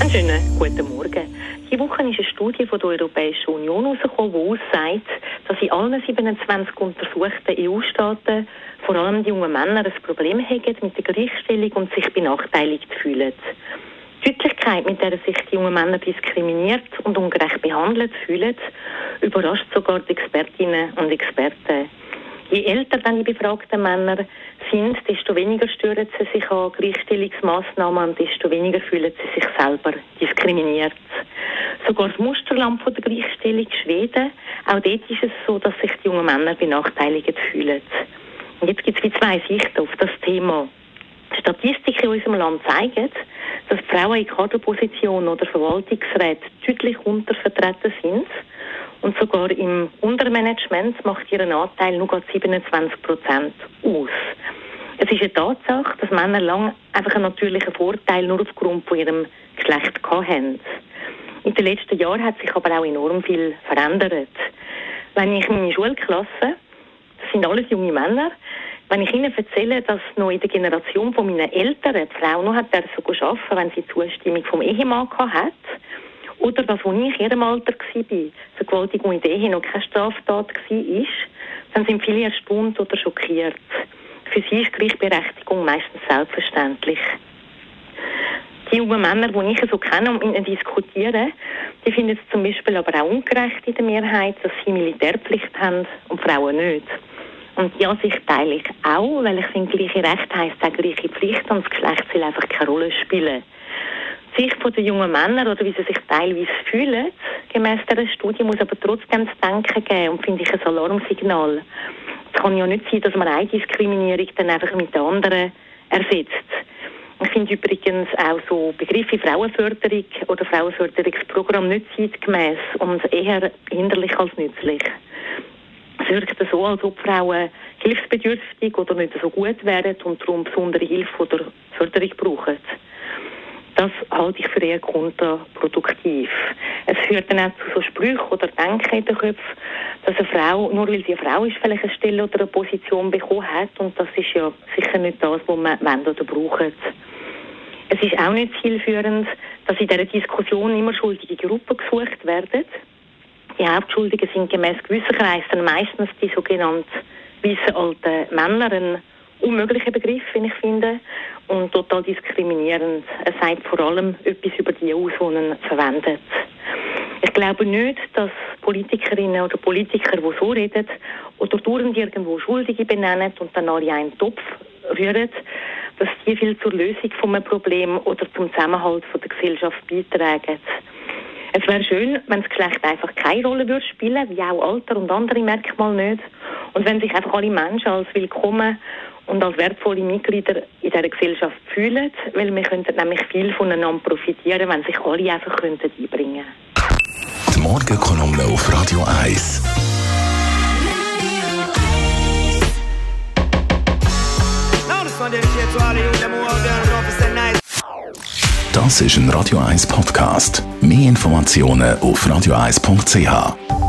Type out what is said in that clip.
Einen schönen guten Morgen. Diese Woche ist eine Studie von der Europäischen Union herausgekommen, die aussagt, dass in allen 27 untersuchten EU-Staaten vor allem die jungen Männer ein Problem haben mit der Gleichstellung und sich benachteiligt fühlen. Die Deutlichkeit, mit der sich die jungen Männer diskriminiert und ungerecht behandelt fühlen, überrascht sogar die Expertinnen und Experten. Je älter dann die befragten Männer sind, desto weniger stören sie sich an Gleichstellungsmaßnahmen und desto weniger fühlen sie sich selber diskriminiert. Sogar das Musterland von der Gleichstellung Schweden, auch dort ist es so, dass sich die jungen Männer benachteiligt fühlen. Und jetzt gibt es wie zwei Sichten auf das Thema. Statistiken in unserem Land zeigen, dass Frauen in Kaderpositionen oder Verwaltungsräten deutlich untervertreten sind. Und sogar im Untermanagement macht ihren Anteil nur 27 Prozent aus. Es ist eine Tatsache, dass Männer lang einfach einen natürlichen Vorteil nur aufgrund von ihrem Geschlecht hatten. In den letzten Jahren hat sich aber auch enorm viel verändert. Wenn ich meine Schulklasse, das sind alles junge Männer, wenn ich ihnen erzähle, dass noch in der Generation von meinen Eltern die Frau noch hat so arbeiten wenn sie Zustimmung vom Ehemann hat, oder dass, als ich in ihrem Alter war, Vergewaltigung in der Ehe noch keine Straftat war, dann sind viele erstaunt oder schockiert. Für sie ist Gleichberechtigung meistens selbstverständlich. Die jungen Männer, die ich so kenne und mit ihnen diskutiere, die finden es zum Beispiel aber auch ungerecht in der Mehrheit, dass sie Militärpflicht haben und Frauen nicht. Und die Ansicht teile ich auch, weil ich finde, gleiche Recht heisst auch gleiche Pflicht und das Geschlecht soll einfach keine Rolle spielen. Die Sicht der jungen Männer oder wie sie sich teilweise fühlen, gemäß dieser Studie, muss aber trotzdem zu denken geben und finde ich ein Alarmsignal. Es kann ja nicht sein, dass man eine Diskriminierung dann einfach mit der anderen ersetzt. Ich finde übrigens auch so Begriffe Frauenförderung oder Frauenförderungsprogramm nicht zeitgemäß und eher hinderlich als nützlich. Es wirkt so, als ob Frauen hilfsbedürftig oder nicht so gut wären und darum besondere Hilfe oder Förderung brauchen. Das halte ich für eher kontraproduktiv. Es führt dann auch zu so Sprüchen oder Denken in den Köpfen, dass eine Frau, nur weil sie eine Frau ist, vielleicht eine Stelle oder eine Position bekommen hat und das ist ja sicher nicht das, was man wollen oder braucht. Es ist auch nicht zielführend, dass in dieser Diskussion immer schuldige Gruppen gesucht werden. Die Hauptschuldigen sind gemäß gewissen Kreisen meistens die sogenannten weißen alten Männer, unmöglicher Begriff, wie ich finde, und total diskriminierend. Er sagt vor allem etwas über die aus, die ihn verwendet. Ich glaube nicht, dass Politikerinnen oder Politiker, die so reden, oder dauernd irgendwo Schuldige benennen und dann alle einen Topf rühren, dass die viel zur Lösung von einem Problem oder zum Zusammenhalt von der Gesellschaft beitragen. Es wäre schön, wenn das Geschlecht einfach keine Rolle würde spielen, wie auch Alter und andere Merkmale nicht. Und wenn sich einfach alle Menschen als willkommen und als wertvolle Mitglieder in dieser Gesellschaft fühlen, weil wir könnten nämlich viel voneinander profitieren, wenn sich alle einfach könnten einbringen könnten. Die Morgenkolumne auf Radio 1. Das ist ein Radio 1 Podcast. Mehr Informationen auf radio1.ch.